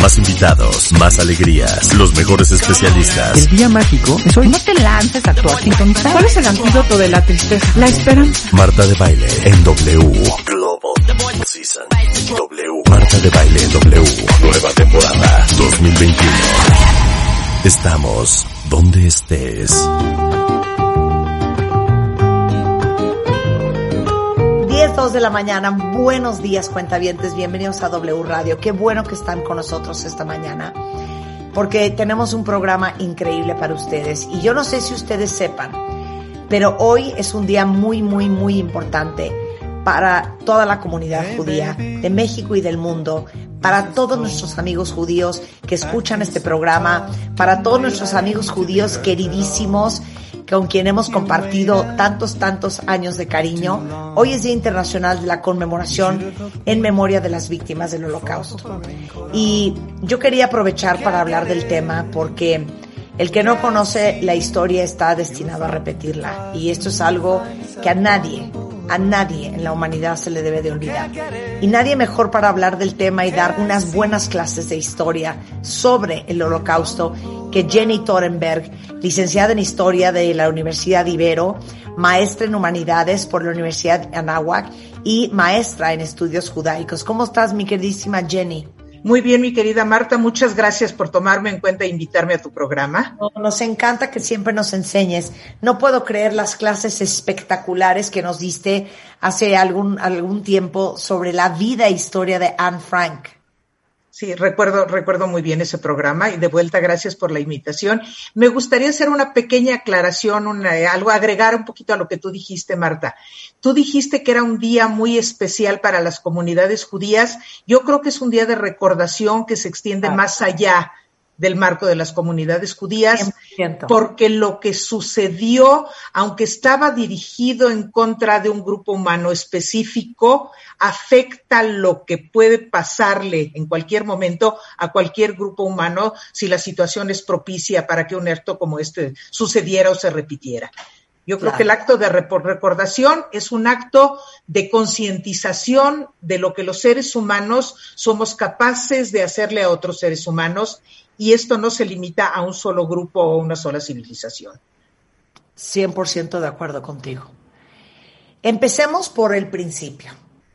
Más invitados, más alegrías, los mejores especialistas. El día mágico es hoy. No te lances a actuar sin contar. ¿Cuál es el antídoto de la tristeza? La esperanza. Marta de Baile en W. Global Season. W. Marta de Baile en W. Nueva temporada 2021. Estamos donde estés. 10, 2 de la mañana. Buenos días, cuentavientes. Bienvenidos a W Radio. Qué bueno que están con nosotros esta mañana. Porque tenemos un programa increíble para ustedes. Y yo no sé si ustedes sepan, pero hoy es un día muy, muy, muy importante para toda la comunidad judía de México y del mundo, para todos nuestros amigos judíos que escuchan este programa, para todos nuestros amigos judíos queridísimos con quien hemos compartido tantos, tantos años de cariño. Hoy es Día Internacional de la Conmemoración en memoria de las víctimas del Holocausto. Y yo quería aprovechar para hablar del tema porque el que no conoce la historia está destinado a repetirla. Y esto es algo que a nadie, a nadie en la humanidad se le debe de olvidar. Y nadie mejor para hablar del tema y dar unas buenas clases de historia sobre el holocausto que Jenny Torenberg, licenciada en Historia de la Universidad Ibero, maestra en Humanidades por la Universidad Anáhuac y maestra en Estudios Judaicos. ¿Cómo estás, mi queridísima Jenny? Muy bien, mi querida Marta, muchas gracias por tomarme en cuenta e invitarme a tu programa. Nos encanta que siempre nos enseñes. No puedo creer las clases espectaculares que nos diste hace algún, algún tiempo sobre la vida e historia de Anne Frank. Sí, recuerdo, recuerdo muy bien ese programa y de vuelta gracias por la invitación. Me gustaría hacer una pequeña aclaración, una, algo, agregar un poquito a lo que tú dijiste, Marta. Tú dijiste que era un día muy especial para las comunidades judías. Yo creo que es un día de recordación que se extiende Ah. más allá del marco de las comunidades judías, 100%. porque lo que sucedió, aunque estaba dirigido en contra de un grupo humano específico, afecta lo que puede pasarle en cualquier momento a cualquier grupo humano si la situación es propicia para que un acto como este sucediera o se repitiera. Yo creo que el acto de recordación es un acto de concientización de lo que los seres humanos somos capaces de hacerle a otros seres humanos y esto no se limita a un solo grupo o una sola civilización. 100% de acuerdo contigo. Empecemos por el principio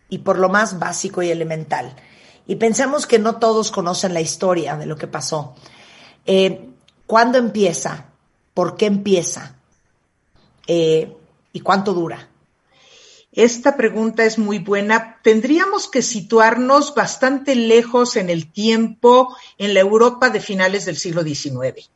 y por lo más básico y elemental. Y pensemos que no todos conocen la historia de lo que pasó. Eh, ¿Cuándo empieza? ¿Por qué empieza? Eh, ¿Y cuánto dura? Esta pregunta es muy buena. Tendríamos que situarnos bastante lejos en el tiempo en la Europa de finales del siglo XIX.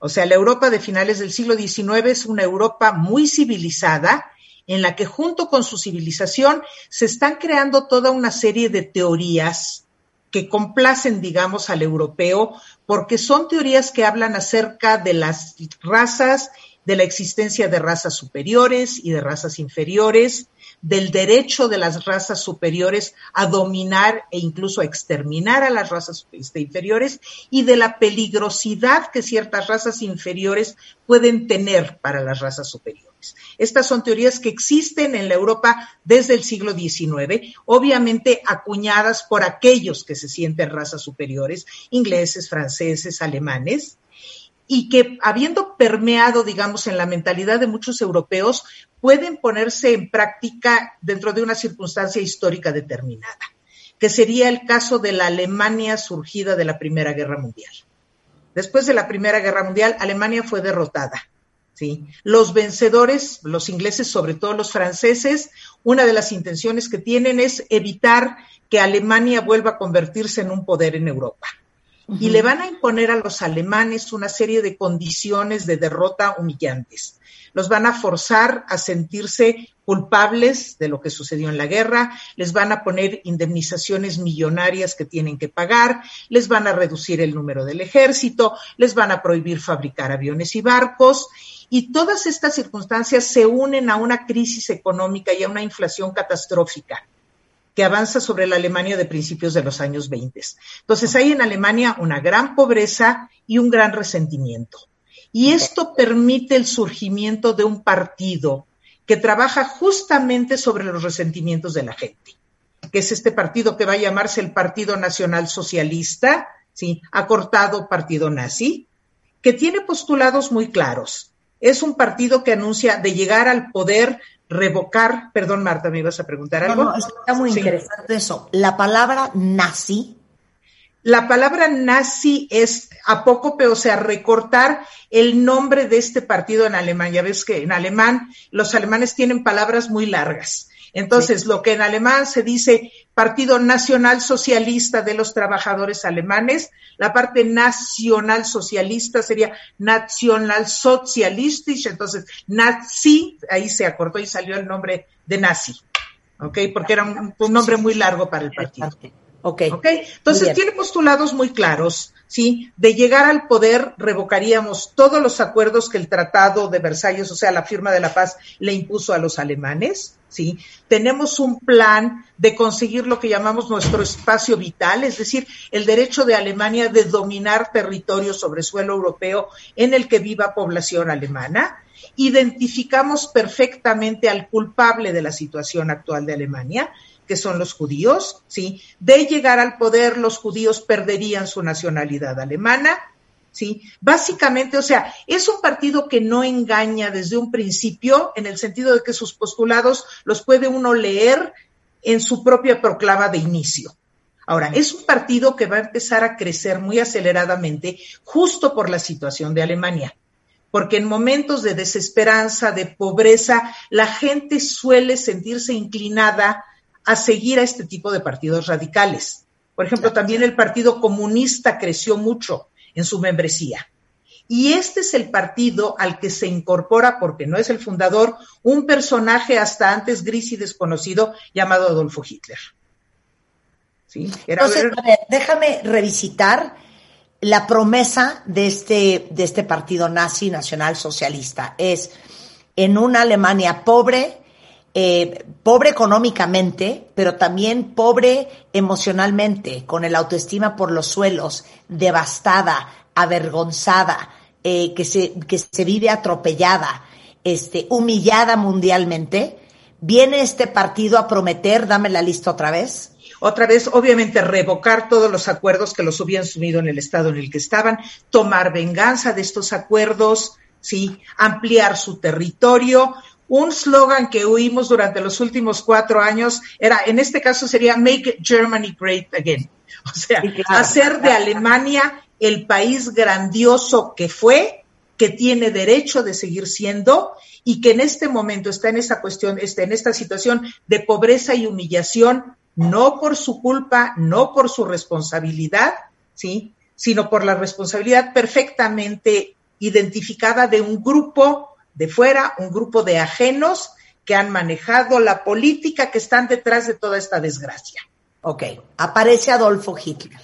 O sea, la Europa de finales del siglo XIX es una Europa muy civilizada en la que junto con su civilización se están creando toda una serie de teorías que complacen, digamos, al europeo, porque son teorías que hablan acerca de las razas, de la existencia de razas superiores y de razas inferiores, del derecho de las razas superiores a dominar e incluso a exterminar a las razas este, inferiores y de la peligrosidad que ciertas razas inferiores pueden tener para las razas superiores. Estas son teorías que existen en la Europa desde el siglo XIX, obviamente acuñadas por aquellos que se sienten razas superiores, ingleses, franceses, alemanes, y que habiendo permeado, digamos, en la mentalidad de muchos europeos, pueden ponerse en práctica dentro de una circunstancia histórica determinada, que sería el caso de la Alemania surgida de la Primera Guerra Mundial. Después de la Primera Guerra Mundial, Alemania fue derrotada. ¿sí? Los vencedores, los ingleses, sobre todo los franceses, una de las intenciones que tienen es evitar que Alemania vuelva a convertirse en un poder en Europa. Y le van a imponer a los alemanes una serie de condiciones de derrota humillantes. Los van a forzar a sentirse culpables de lo que sucedió en la guerra, les van a poner indemnizaciones millonarias que tienen que pagar, les van a reducir el número del ejército, les van a prohibir fabricar aviones y barcos y todas estas circunstancias se unen a una crisis económica y a una inflación catastrófica que avanza sobre la Alemania de principios de los años 20. Entonces hay en Alemania una gran pobreza y un gran resentimiento. Y esto permite el surgimiento de un partido que trabaja justamente sobre los resentimientos de la gente, que es este partido que va a llamarse el Partido Nacional Socialista, ¿sí? acortado Partido Nazi, que tiene postulados muy claros es un partido que anuncia de llegar al poder revocar, perdón Marta, me ibas a preguntar algo. No, está muy interesante eso. La palabra nazi. La palabra nazi es apócope, o sea, recortar el nombre de este partido en alemán. Ya ves que en alemán los alemanes tienen palabras muy largas. Entonces, lo que en alemán se dice Partido Nacional Socialista de los Trabajadores Alemanes, la parte nacional socialista sería Nacional Socialistisch, entonces Nazi, ahí se acortó y salió el nombre de Nazi, ¿ok? Porque era un, nombre muy largo para el partido. Ok. okay? Entonces tiene postulados muy claros, ¿sí? De llegar al poder revocaríamos todos los acuerdos que el Tratado de Versalles, o sea, la firma de la paz, le impuso a los alemanes, ¿sí? Tenemos un plan de conseguir lo que llamamos nuestro espacio vital, es decir, el derecho de Alemania de dominar territorio sobre suelo europeo en el que viva población alemana. Identificamos perfectamente al culpable de la situación actual de Alemania, que son los judíos, ¿sí? De llegar al poder, los judíos perderían su nacionalidad alemana, ¿sí? Básicamente, o sea, es un partido que no engaña desde un principio, en el sentido de que sus postulados los puede uno leer en su propia proclama de inicio. Ahora, es un partido que va a empezar a crecer muy aceleradamente justo por la situación de Alemania porque en momentos de desesperanza, de pobreza, la gente suele sentirse inclinada a seguir a este tipo de partidos radicales. Por ejemplo, también el Partido Comunista creció mucho en su membresía. Y este es el partido al que se incorpora, porque no es el fundador, un personaje hasta antes gris y desconocido llamado Adolfo Hitler. ¿Sí? Entonces, a ver, déjame revisitar la promesa de este, de este partido nazi nacional socialista. Es en una Alemania pobre, eh, pobre económicamente, pero también pobre emocionalmente, con el autoestima por los suelos, devastada, avergonzada, eh, que, se, que se vive atropellada, este, humillada mundialmente, viene este partido a prometer, dame la lista otra vez. Otra vez, obviamente, revocar todos los acuerdos que los habían sumido en el estado en el que estaban, tomar venganza de estos acuerdos, sí, ampliar su territorio, un slogan que oímos durante los últimos cuatro años era, en este caso sería Make Germany Great Again. O sea, hacer de Alemania el país grandioso que fue, que tiene derecho de seguir siendo y que en este momento está en esta cuestión, está en esta situación de pobreza y humillación, no por su culpa, no por su responsabilidad, ¿sí? sino por la responsabilidad perfectamente identificada de un grupo de fuera, un grupo de ajenos que han manejado la política que están detrás de toda esta desgracia. Ok, aparece Adolfo Hitler.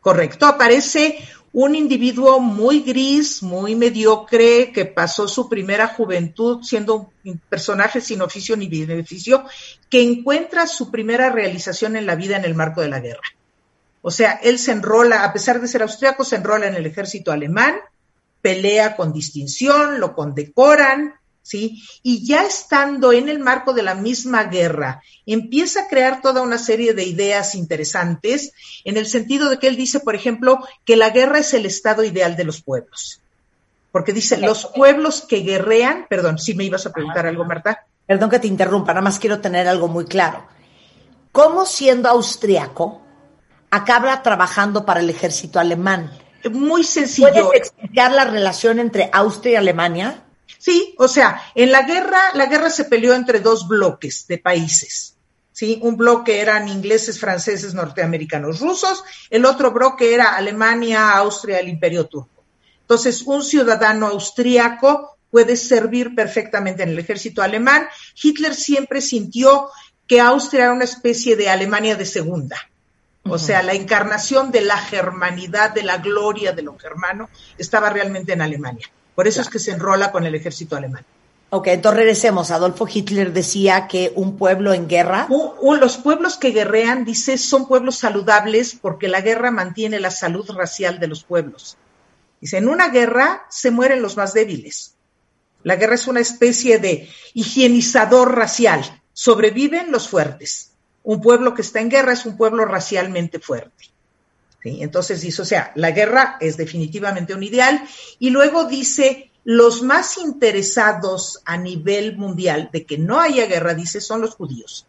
Correcto, aparece un individuo muy gris, muy mediocre, que pasó su primera juventud siendo un personaje sin oficio ni beneficio, que encuentra su primera realización en la vida en el marco de la guerra. O sea, él se enrola, a pesar de ser austriaco, se enrola en el ejército alemán, pelea con distinción, lo condecoran, ¿sí? Y ya estando en el marco de la misma guerra, empieza a crear toda una serie de ideas interesantes, en el sentido de que él dice, por ejemplo, que la guerra es el estado ideal de los pueblos. Porque dice, los pueblos que guerrean, perdón, si me ibas a preguntar algo, Marta. Perdón que te interrumpa, nada más quiero tener algo muy claro. ¿Cómo siendo austriaco acaba trabajando para el ejército alemán? Muy sencillo. ¿Puedes explicar la relación entre Austria y Alemania? Sí, o sea, en la guerra, la guerra se peleó entre dos bloques de países. ¿sí? Un bloque eran ingleses, franceses, norteamericanos, rusos, el otro bloque era Alemania, Austria, el Imperio Turco. Entonces, un ciudadano austríaco puede servir perfectamente en el ejército alemán. Hitler siempre sintió que Austria era una especie de Alemania de segunda. O sea, la encarnación de la germanidad, de la gloria de lo germano, estaba realmente en Alemania. Por eso es que se enrola con el ejército alemán. Ok, entonces regresemos. Adolfo Hitler decía que un pueblo en guerra. los pueblos que guerrean, dice, son pueblos saludables porque la guerra mantiene la salud racial de los pueblos. Dice, en una guerra se mueren los más débiles. La guerra es una especie de higienizador racial. Sobreviven los fuertes. Un pueblo que está en guerra es un pueblo racialmente fuerte. Entonces dice, o sea, la guerra es definitivamente un ideal. Y luego dice, los más interesados a nivel mundial de que no haya guerra, dice, son los judíos.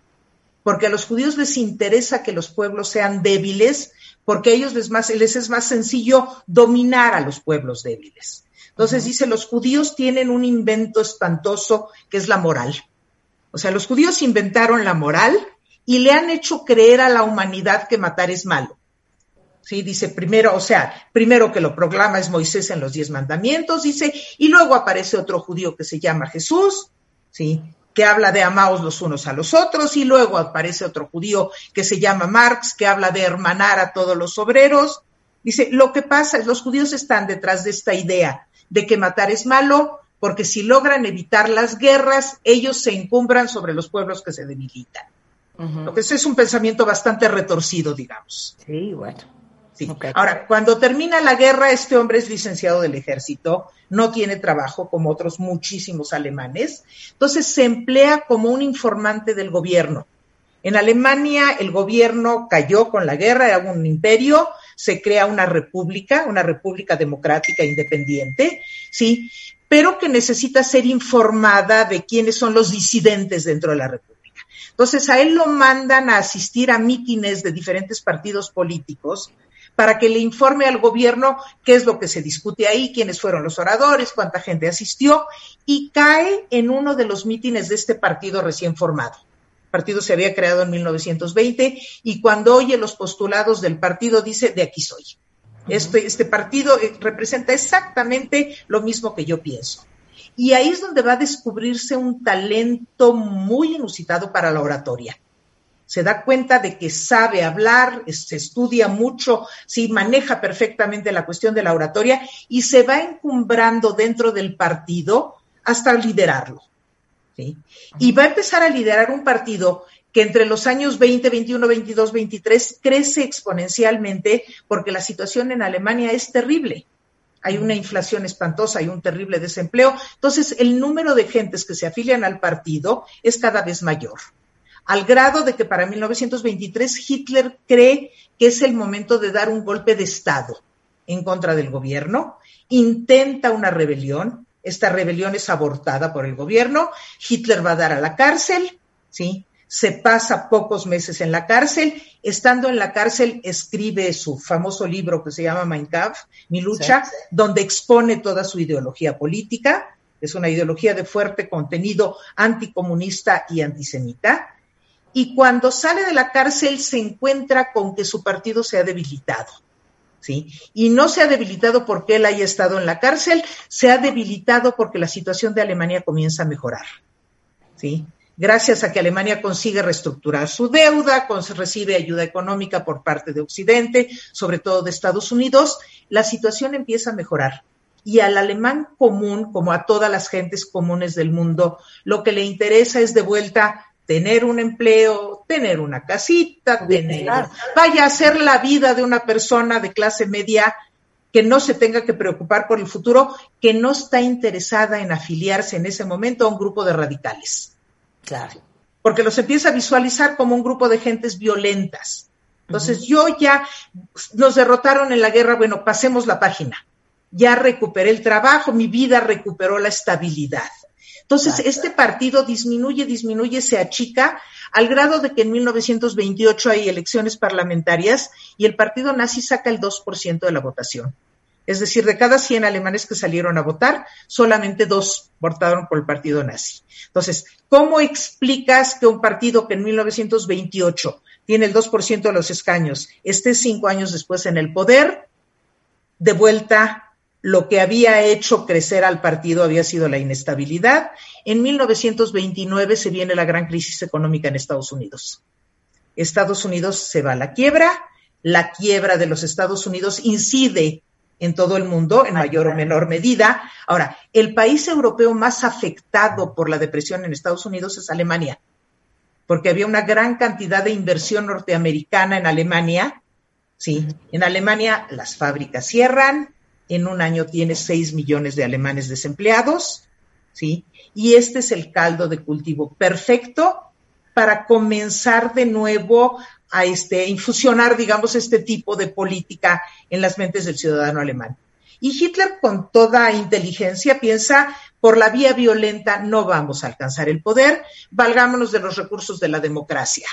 Porque a los judíos les interesa que los pueblos sean débiles, porque a ellos les, más, les es más sencillo dominar a los pueblos débiles. Entonces dice, los judíos tienen un invento espantoso que es la moral. O sea, los judíos inventaron la moral y le han hecho creer a la humanidad que matar es malo. ¿sí? Dice primero, o sea, primero que lo proclama es Moisés en los diez mandamientos, dice, y luego aparece otro judío que se llama Jesús, ¿sí? que habla de amaos los unos a los otros, y luego aparece otro judío que se llama Marx, que habla de hermanar a todos los obreros. Dice, lo que pasa es, los judíos están detrás de esta idea de que matar es malo, porque si logran evitar las guerras, ellos se encumbran sobre los pueblos que se debilitan. Lo que es un pensamiento bastante retorcido, digamos. Sí, bueno. Ahora, cuando termina la guerra, este hombre es licenciado del ejército, no tiene trabajo como otros muchísimos alemanes, entonces se emplea como un informante del gobierno. En Alemania el gobierno cayó con la guerra, era un imperio, se crea una república, una república democrática independiente, sí, pero que necesita ser informada de quiénes son los disidentes dentro de la república. Entonces a él lo mandan a asistir a mítines de diferentes partidos políticos para que le informe al gobierno qué es lo que se discute ahí, quiénes fueron los oradores, cuánta gente asistió, y cae en uno de los mítines de este partido recién formado. El partido se había creado en 1920 y cuando oye los postulados del partido dice, de aquí soy. Este, este partido eh, representa exactamente lo mismo que yo pienso. Y ahí es donde va a descubrirse un talento muy inusitado para la oratoria se da cuenta de que sabe hablar, se estudia mucho, sí, maneja perfectamente la cuestión de la oratoria y se va encumbrando dentro del partido hasta liderarlo. Y va a empezar a liderar un partido que entre los años 20, 21, 22, 23 crece exponencialmente porque la situación en Alemania es terrible. Hay una inflación espantosa, hay un terrible desempleo. Entonces, el número de gentes que se afilian al partido es cada vez mayor al grado de que para 1923 Hitler cree que es el momento de dar un golpe de Estado en contra del gobierno, intenta una rebelión, esta rebelión es abortada por el gobierno, Hitler va a dar a la cárcel, ¿sí? Se pasa pocos meses en la cárcel, estando en la cárcel escribe su famoso libro que se llama Mein Kampf, Mi lucha, donde expone toda su ideología política, es una ideología de fuerte contenido anticomunista y antisemita, y cuando sale de la cárcel se encuentra con que su partido se ha debilitado. ¿Sí? Y no se ha debilitado porque él haya estado en la cárcel, se ha debilitado porque la situación de Alemania comienza a mejorar. ¿Sí? Gracias a que Alemania consigue reestructurar su deuda, recibe ayuda económica por parte de Occidente, sobre todo de Estados Unidos, la situación empieza a mejorar. Y al alemán común, como a todas las gentes comunes del mundo, lo que le interesa es de vuelta tener un empleo, tener una casita, tener, vaya a ser la vida de una persona de clase media que no se tenga que preocupar por el futuro, que no está interesada en afiliarse en ese momento a un grupo de radicales. Claro. Porque los empieza a visualizar como un grupo de gentes violentas. Entonces, yo ya nos derrotaron en la guerra, bueno, pasemos la página. Ya recuperé el trabajo, mi vida recuperó la estabilidad. Entonces, este partido disminuye, disminuye, se achica al grado de que en 1928 hay elecciones parlamentarias y el partido nazi saca el 2% de la votación. Es decir, de cada 100 alemanes que salieron a votar, solamente dos votaron por el partido nazi. Entonces, ¿cómo explicas que un partido que en 1928 tiene el 2% de los escaños esté cinco años después en el poder? De vuelta, lo que había hecho crecer al partido había sido la inestabilidad. En 1929 se viene la gran crisis económica en Estados Unidos. Estados Unidos se va a la quiebra, la quiebra de los Estados Unidos incide en todo el mundo, en mayor o menor medida. Ahora, el país europeo más afectado por la depresión en Estados Unidos es Alemania, porque había una gran cantidad de inversión norteamericana en Alemania. Sí, en Alemania las fábricas cierran, en un año tienes 6 millones de alemanes desempleados, ¿sí? Y este es el caldo de cultivo perfecto para comenzar de nuevo a este, infusionar, digamos, este tipo de política en las mentes del ciudadano alemán. Y Hitler, con toda inteligencia, piensa, por la vía violenta no vamos a alcanzar el poder, valgámonos de los recursos de la democracia.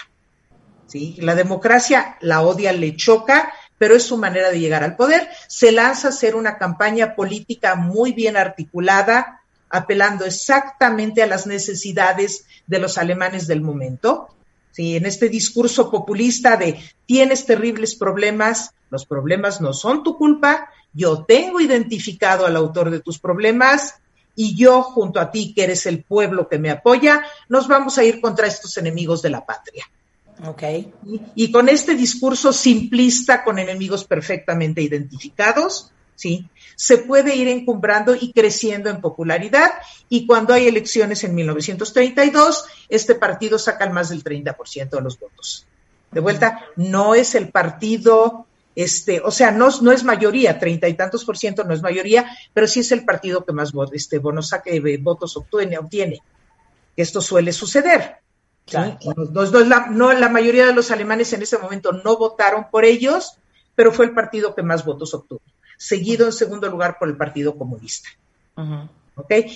¿Sí? La democracia la odia, le choca, pero es su manera de llegar al poder. Se lanza a hacer una campaña política muy bien articulada, apelando exactamente a las necesidades de los alemanes del momento. ¿Sí? en este discurso populista de tienes terribles problemas, los problemas no son tu culpa, yo tengo identificado al autor de tus problemas y yo junto a ti, que eres el pueblo que me apoya, nos vamos a ir contra estos enemigos de la patria. Okay. Y, y con este discurso simplista, con enemigos perfectamente identificados, ¿sí? Se puede ir encumbrando y creciendo en popularidad y cuando hay elecciones en 1932, este partido saca más del 30% de los votos. De vuelta, no es el partido, este, o sea, no, no es mayoría, treinta y tantos por ciento no es mayoría, pero sí es el partido que más este, bonos saque, eh, votos obtiene, obtiene. Esto suele suceder. la, no, la mayoría de los alemanes en ese momento no votaron por ellos, pero fue el partido que más votos obtuvo seguido en segundo lugar por el Partido Comunista.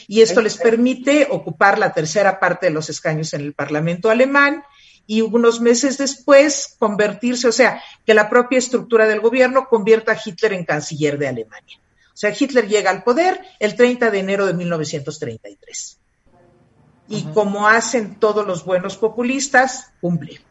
Y esto les permite ocupar la tercera parte de los escaños en el Parlamento alemán y unos meses después convertirse, o sea, que la propia estructura del gobierno convierta a Hitler en canciller de Alemania. O sea, Hitler llega al poder el 30 de enero de 1933. Y como hacen todos los buenos populistas, cumple.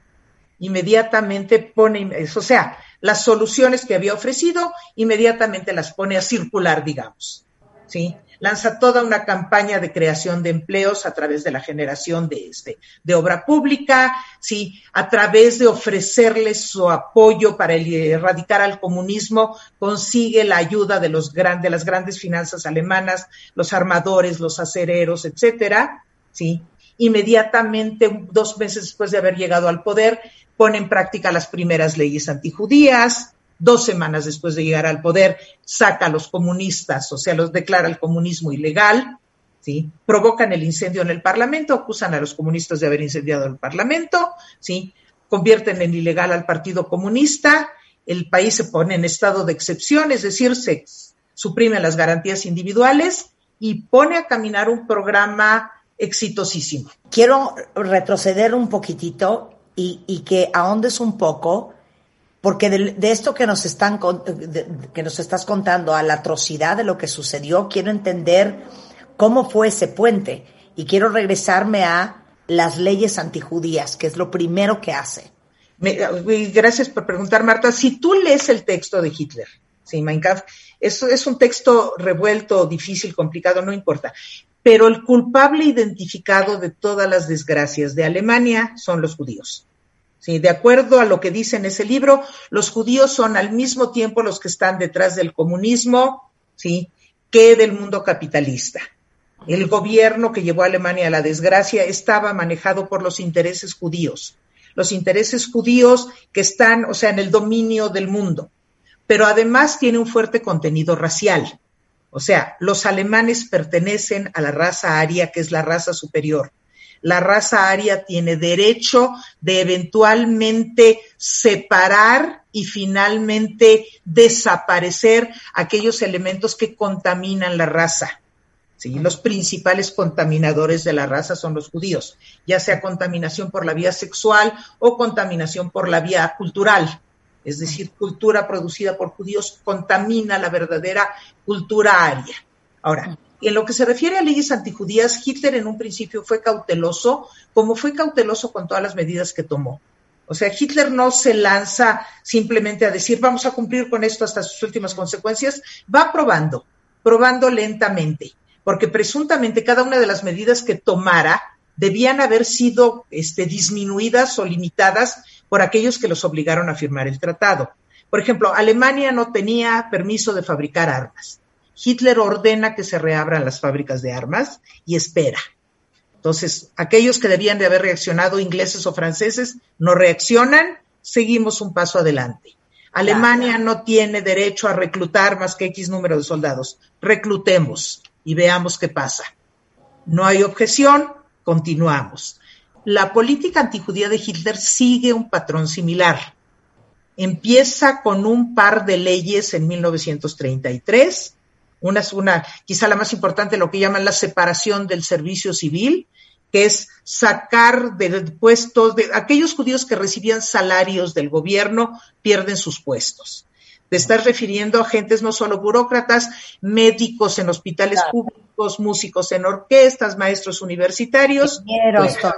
Inmediatamente pone, o sea, las soluciones que había ofrecido, inmediatamente las pone a circular, digamos. ¿sí? Lanza toda una campaña de creación de empleos a través de la generación de, este, de obra pública, ¿sí? a través de ofrecerles su apoyo para erradicar al comunismo, consigue la ayuda de, los de las grandes finanzas alemanas, los armadores, los acereros, etcétera, ¿sí? Inmediatamente, dos meses después de haber llegado al poder, pone en práctica las primeras leyes antijudías, dos semanas después de llegar al poder, saca a los comunistas, o sea, los declara el comunismo ilegal, ¿sí? Provocan el incendio en el Parlamento, acusan a los comunistas de haber incendiado el Parlamento, ¿sí? Convierten en ilegal al Partido Comunista, el país se pone en estado de excepción, es decir, se suprimen las garantías individuales y pone a caminar un programa exitosísimo. Quiero retroceder un poquitito y, que ahondes un poco, porque de, esto que nos, están, que nos estás contando, a la atrocidad de lo que sucedió, quiero entender cómo fue ese puente y quiero regresarme a las leyes antijudías, que es lo primero que hace. gracias por preguntar, Marta. Si tú lees el texto de Hitler, sí, Mein Kampf, es un texto revuelto, difícil, complicado, no importa. Pero el culpable identificado de todas las desgracias de Alemania son los judíos. Sí, de acuerdo a lo que dice en ese libro, los judíos son al mismo tiempo los que están detrás del comunismo, sí, que del mundo capitalista. El gobierno que llevó a Alemania a la desgracia estaba manejado por los intereses judíos, los intereses judíos que están, o sea, en el dominio del mundo, pero además tiene un fuerte contenido racial. O sea, los alemanes pertenecen a la raza aria, que es la raza superior la raza aria tiene derecho de eventualmente separar y finalmente desaparecer aquellos elementos que contaminan la raza. ¿sí? Los principales contaminadores de la raza son los judíos, ya sea contaminación por la vía sexual o contaminación por la vía cultural. es decir, cultura producida por judíos, contamina la verdadera cultura aria. Ahora, en lo que se refiere a leyes antijudías, Hitler en un principio fue cauteloso, como fue cauteloso con todas las medidas que tomó. O sea, Hitler no se lanza simplemente a decir vamos a cumplir con esto hasta sus últimas consecuencias, va probando, probando lentamente, porque presuntamente cada una de las medidas que tomara debían haber sido este, disminuidas o limitadas por aquellos que los obligaron a firmar el tratado. Por ejemplo, Alemania no tenía permiso de fabricar armas. Hitler ordena que se reabran las fábricas de armas y espera. Entonces, aquellos que debían de haber reaccionado, ingleses o franceses, no reaccionan, seguimos un paso adelante. Alemania no tiene derecho a reclutar más que X número de soldados. Reclutemos y veamos qué pasa. No hay objeción, continuamos. La política antijudía de Hitler sigue un patrón similar. Empieza con un par de leyes en 1933 una es una, quizá la más importante, lo que llaman la separación del servicio civil, que es sacar de puestos de aquellos judíos que recibían salarios del gobierno, pierden sus puestos. Te estás refiriendo a agentes no solo burócratas, médicos en hospitales públicos, músicos en orquestas, maestros universitarios, fuera,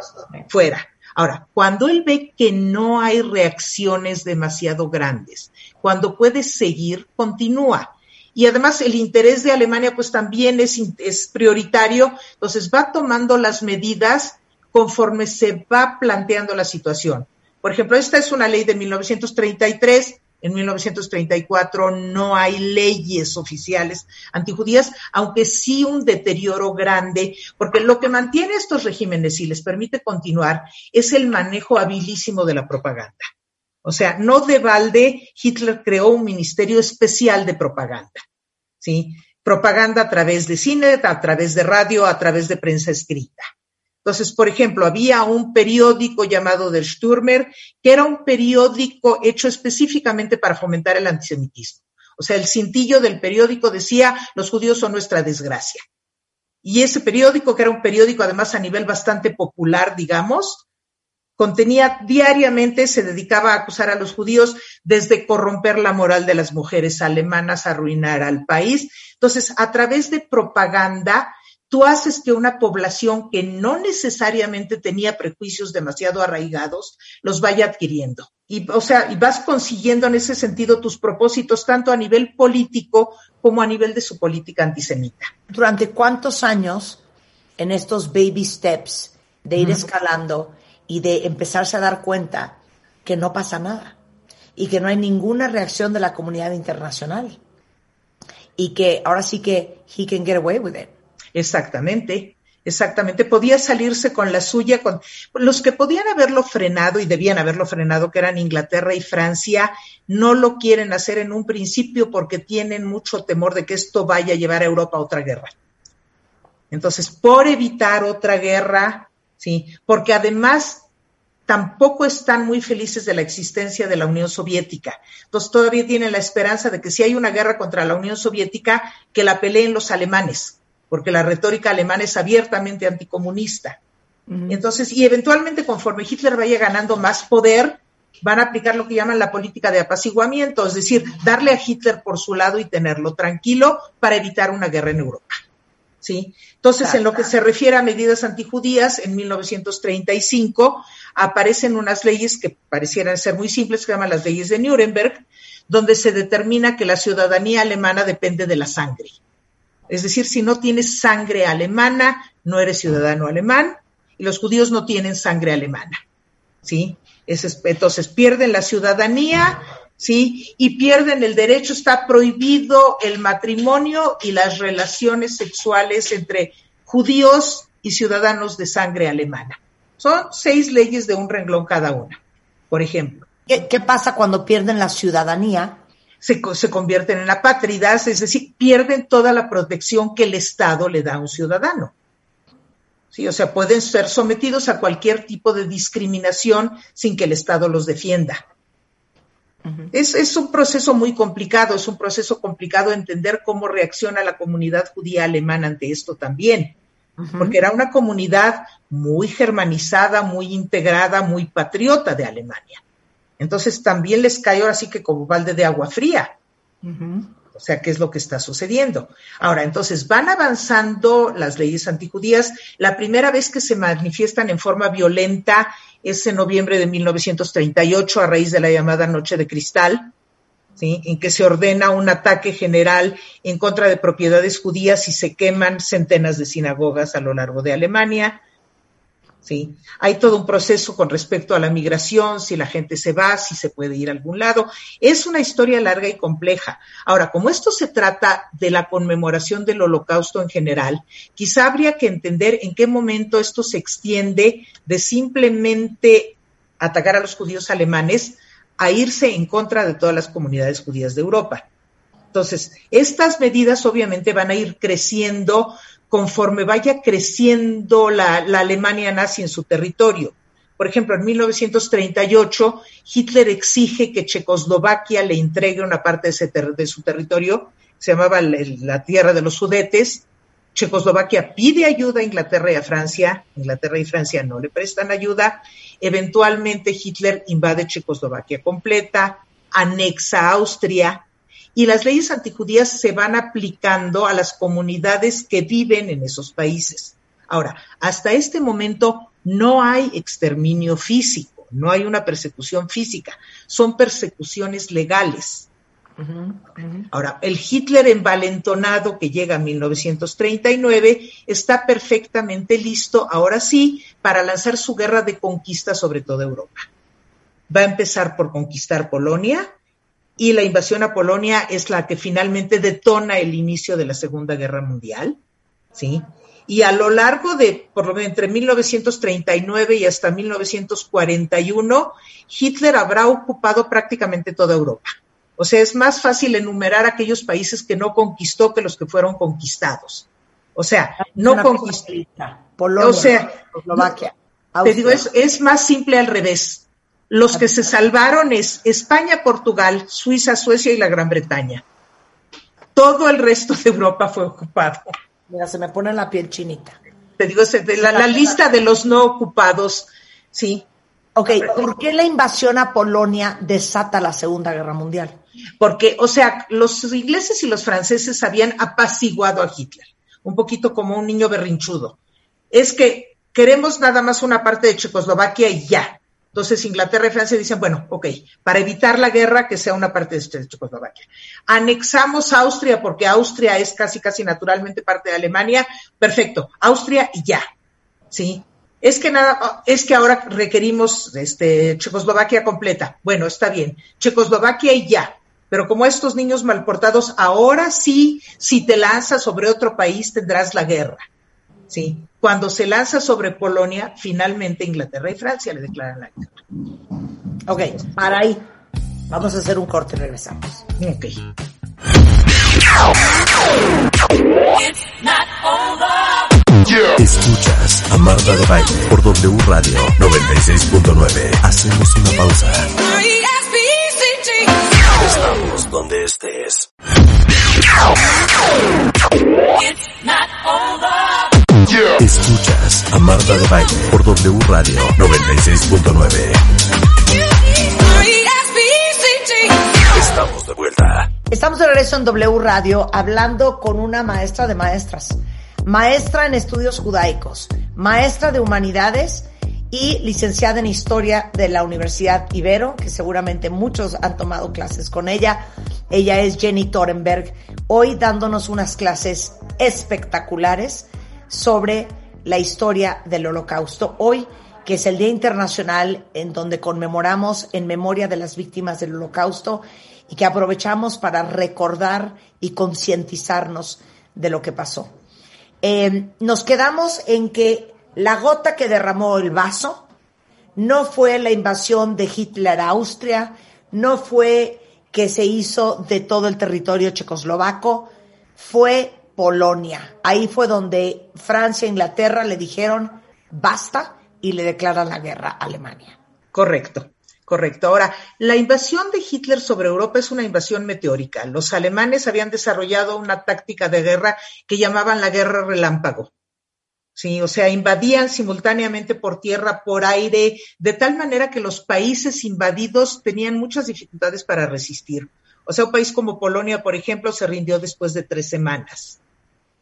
fuera. Ahora, cuando él ve que no hay reacciones demasiado grandes, cuando puede seguir, continúa y además el interés de Alemania pues también es, prioritario, entonces va tomando las medidas conforme se va planteando la situación. Por ejemplo, esta es una ley de 1933, en 1934 no hay leyes oficiales antijudías, aunque sí un deterioro grande, porque lo que mantiene estos regímenes y les permite continuar es el manejo habilísimo de la propaganda. O sea, no de balde, Hitler creó un ministerio especial de propaganda, ¿sí? Propaganda a través de cine, a través de radio, a través de prensa escrita. Entonces, por ejemplo, había un periódico llamado Der Stürmer, que era un periódico hecho específicamente para fomentar el antisemitismo. O sea, el cintillo del periódico decía, los judíos son nuestra desgracia. Y ese periódico, que era un periódico además a nivel bastante popular, digamos, contenía diariamente, se dedicaba a acusar a los judíos desde corromper la moral de las mujeres alemanas, arruinar al país. Entonces, a través de propaganda, tú haces que una población que no necesariamente tenía prejuicios demasiado arraigados los vaya adquiriendo. Y, o sea, y vas consiguiendo en ese sentido tus propósitos tanto a nivel político como a nivel de su política antisemita. ¿Durante cuántos años en estos baby steps de ir escalando y de empezarse a dar cuenta que no pasa nada y que no hay ninguna reacción de la comunidad internacional y que ahora sí que he can get away with it. Exactamente. Exactamente, podía salirse con la suya, con los que podían haberlo frenado y debían haberlo frenado, que eran Inglaterra y Francia, no lo quieren hacer en un principio porque tienen mucho temor de que esto vaya a llevar a Europa a otra guerra. Entonces, por evitar otra guerra, ¿sí? Porque además tampoco están muy felices de la existencia de la Unión Soviética. Entonces todavía tienen la esperanza de que si hay una guerra contra la Unión Soviética, que la peleen los alemanes, porque la retórica alemana es abiertamente anticomunista. Entonces, y eventualmente conforme Hitler vaya ganando más poder, van a aplicar lo que llaman la política de apaciguamiento, es decir, darle a Hitler por su lado y tenerlo tranquilo para evitar una guerra en Europa. ¿Sí? Entonces, en lo que se refiere a medidas antijudías, en 1935 aparecen unas leyes que parecieran ser muy simples, que se llaman las leyes de Nuremberg, donde se determina que la ciudadanía alemana depende de la sangre. Es decir, si no tienes sangre alemana, no eres ciudadano alemán, y los judíos no tienen sangre alemana, ¿sí? entonces pierden la ciudadanía ¿sí? Y pierden el derecho, está prohibido el matrimonio y las relaciones sexuales entre judíos y ciudadanos de sangre alemana. Son seis leyes de un renglón cada una, por ejemplo. ¿Qué, pasa cuando pierden la ciudadanía? Se, se, convierten en apátridas, es decir, pierden toda la protección que el Estado le da a un ciudadano. Sí, o sea, pueden ser sometidos a cualquier tipo de discriminación sin que el Estado los defienda es, un proceso muy complicado, es un proceso complicado entender cómo reacciona la comunidad judía alemana ante esto también, porque era una comunidad muy germanizada, muy integrada, muy patriota de Alemania. Entonces también les cae ahora sí que como balde de agua fría. O sea, ¿qué es lo que está sucediendo? Ahora, entonces van avanzando las leyes antijudías. La primera vez que se manifiestan en forma violenta es en noviembre de 1938 a raíz de la llamada Noche de Cristal, ¿sí? en que se ordena un ataque general en contra de propiedades judías y se queman centenas de sinagogas a lo largo de Alemania. ¿Sí? Hay todo un proceso con respecto a la migración, si la gente se va, si se puede ir a algún lado. Es una historia larga y compleja. Ahora, como esto se trata de la conmemoración del holocausto en general, quizá habría que entender en qué momento esto se extiende de simplemente atacar a los judíos alemanes a irse en contra de todas las comunidades judías de Europa. Entonces, estas medidas obviamente van a ir creciendo conforme vaya creciendo la, Alemania nazi en su territorio. Por ejemplo, en 1938, Hitler exige que Checoslovaquia le entregue una parte de, de su territorio, se llamaba la tierra de los Sudetes. Checoslovaquia pide ayuda a Inglaterra y a Francia, Inglaterra y Francia no le prestan ayuda. Eventualmente Hitler invade Checoslovaquia completa, anexa a Austria, y las leyes antijudías se van aplicando a las comunidades que viven en esos países. Ahora, hasta este momento no hay exterminio físico, no hay una persecución física, son persecuciones legales. Ahora, el Hitler envalentonado que llega a 1939 está perfectamente listo, ahora sí, para lanzar su guerra de conquista sobre toda Europa. Va a empezar por conquistar Polonia, y la invasión a Polonia es la que finalmente detona el inicio de la Segunda Guerra Mundial, ¿sí? Y a lo largo de, por lo menos entre 1939 y hasta 1941, Hitler habrá ocupado prácticamente toda Europa. O sea, es más fácil enumerar aquellos países que no conquistó que los que fueron conquistados. O sea, no conquistó. Polonia, o sea, Eslovaquia. te digo, es, es más simple al revés. Los que se salvaron es España, Portugal, Suiza, Suecia y la Gran Bretaña. Todo el resto de Europa fue ocupado. Mira, se me pone la piel chinita. Te digo, la, la lista de los no ocupados, sí. Ok, ¿por qué la invasión a Polonia desata la Segunda Guerra Mundial? Porque, o sea, los ingleses y los franceses habían apaciguado a Hitler, un poquito como un niño berrinchudo. Es que queremos nada más una parte de Checoslovaquia y ya. Entonces Inglaterra y Francia dicen, bueno, ok, para evitar la guerra, que sea una parte de Checoslovaquia. Anexamos Austria porque Austria es casi, casi naturalmente parte de Alemania. Perfecto, Austria y ya. ¿Sí? Es que nada, es que ahora requerimos este, Checoslovaquia completa. Bueno, está bien. Checoslovaquia y ya. Pero como estos niños malportados, ahora sí, si te lanzas sobre otro país, tendrás la guerra. ¿Sí? Cuando se lanza sobre Polonia, finalmente Inglaterra y Francia le declaran la guerra. Ok, para ahí. Vamos a hacer un corte y regresamos. Ok. Escuchas a Marta de Baile por W Radio 96.9. Hacemos una pausa. Estamos donde estés. Escuchas a Marta de Baile por W Radio 96.9. Estamos de vuelta. Estamos de regreso en W Radio hablando con una maestra de maestras, maestra en estudios judaicos, maestra de humanidades y licenciada en historia de la Universidad Ibero, que seguramente muchos han tomado clases con ella. Ella es Jenny Torenberg, hoy dándonos unas clases espectaculares sobre la historia del holocausto. Hoy, que es el Día Internacional en donde conmemoramos en memoria de las víctimas del holocausto y que aprovechamos para recordar y concientizarnos de lo que pasó. Eh, nos quedamos en que la gota que derramó el vaso no fue la invasión de Hitler a Austria, no fue que se hizo de todo el territorio checoslovaco, fue Polonia. Ahí fue donde Francia e Inglaterra le dijeron basta y le declaran la guerra a Alemania. Correcto. Correcto. Ahora, la invasión de Hitler sobre Europa es una invasión meteórica. Los alemanes habían desarrollado una táctica de guerra que llamaban la guerra relámpago. Sí, o sea, invadían simultáneamente por tierra, por aire, de tal manera que los países invadidos tenían muchas dificultades para resistir. O sea, un país como Polonia, por ejemplo, se rindió después de tres semanas.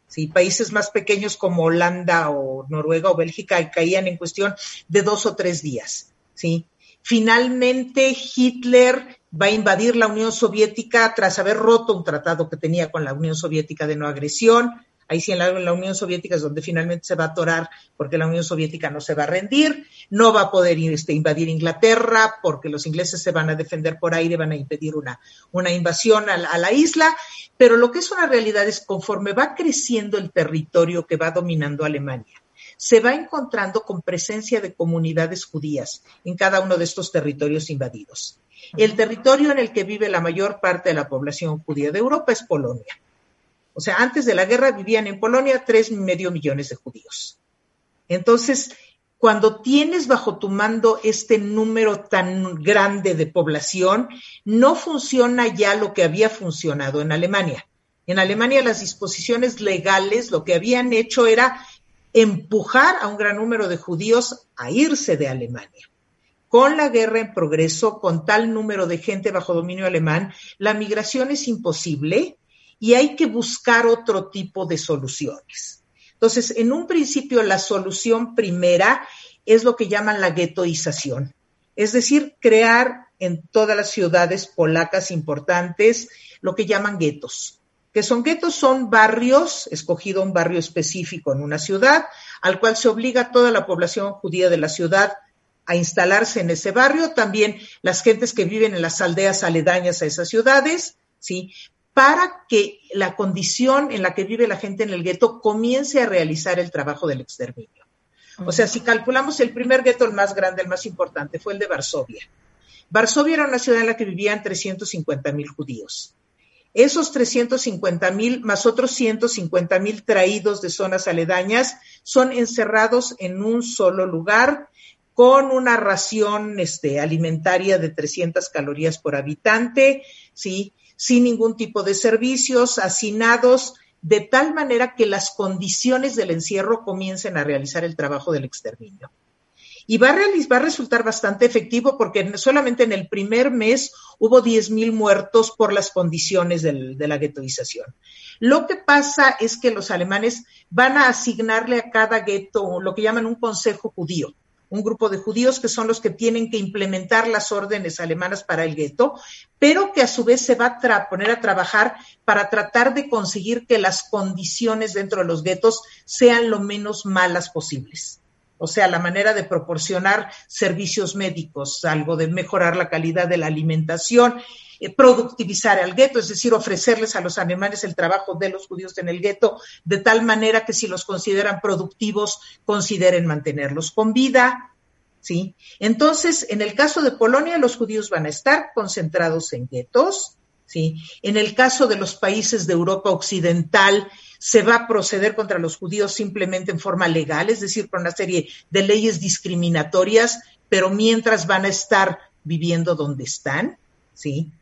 Sí, países más pequeños como Holanda o Noruega o Bélgica caían en cuestión de dos o tres días. Sí. Finalmente, Hitler va a invadir la Unión Soviética tras haber roto un tratado que tenía con la Unión Soviética de no agresión Ahí sí en la, Unión Soviética es donde finalmente se va a atorar porque la Unión Soviética no se va a rendir, no va a poder este, invadir Inglaterra porque los ingleses se van a defender por aire, van a impedir una, una invasión a la, isla, pero lo que es una realidad es conforme va creciendo el territorio que va dominando Alemania, se va encontrando con presencia de comunidades judías en cada uno de estos territorios invadidos. El territorio en el que vive la mayor parte de la población judía de Europa es Polonia. O sea, antes de la guerra vivían en Polonia tres medio millones de judíos. Entonces, cuando tienes bajo tu mando este número tan grande de población, no funciona ya lo que había funcionado en Alemania. En Alemania las disposiciones legales lo que habían hecho era empujar a un gran número de judíos a irse de Alemania. Con la guerra en progreso, con tal número de gente bajo dominio alemán, la migración es imposible y hay que buscar otro tipo de soluciones. Entonces, en un principio, la solución primera es lo que llaman la guetoización, es decir, crear en todas las ciudades polacas importantes lo que llaman guetos. Que son guetos, son barrios, escogido un barrio específico en una ciudad, al cual se obliga a toda la población judía de la ciudad a instalarse en ese barrio, también las gentes que viven en las aldeas aledañas a esas ciudades, ¿sí? Para que la condición en la que vive la gente en el gueto comience a realizar el trabajo del exterminio. O sea, si calculamos el primer gueto, el más grande, el más importante, fue el de Varsovia. Varsovia era una ciudad en la que vivían 350 mil judíos. Esos 350 mil más otros 150 mil traídos de zonas aledañas son encerrados en un solo lugar con una ración este, alimentaria de 300 calorías por habitante, ¿sí? Sin ningún tipo de servicios, hacinados, de tal manera que las condiciones del encierro comiencen a realizar el trabajo del exterminio. Y va a, va a resultar bastante efectivo porque solamente en el primer mes hubo 10.000 muertos por las condiciones de la guetoización. Lo que pasa es que los alemanes van a asignarle a cada gueto lo que llaman un consejo judío un grupo de judíos que son los que tienen que implementar las órdenes alemanas para el gueto, pero que a su vez se va a poner a trabajar para tratar de conseguir que las condiciones dentro de los guetos sean lo menos malas posibles. O sea, la manera de proporcionar servicios médicos, algo de mejorar la calidad de la alimentación, eh, productivizar al gueto, es decir, ofrecerles a los alemanes el trabajo de los judíos en el gueto, de tal manera que si los consideran productivos, consideren mantenerlos con vida. ¿sí? Entonces, en el caso de Polonia, los judíos van a estar concentrados en guetos. ¿sí? En el caso de los países de Europa Occidental, se va a proceder contra los judíos simplemente en forma legal, es decir, con una serie de leyes discriminatorias, pero mientras van a estar viviendo donde están, ¿sí?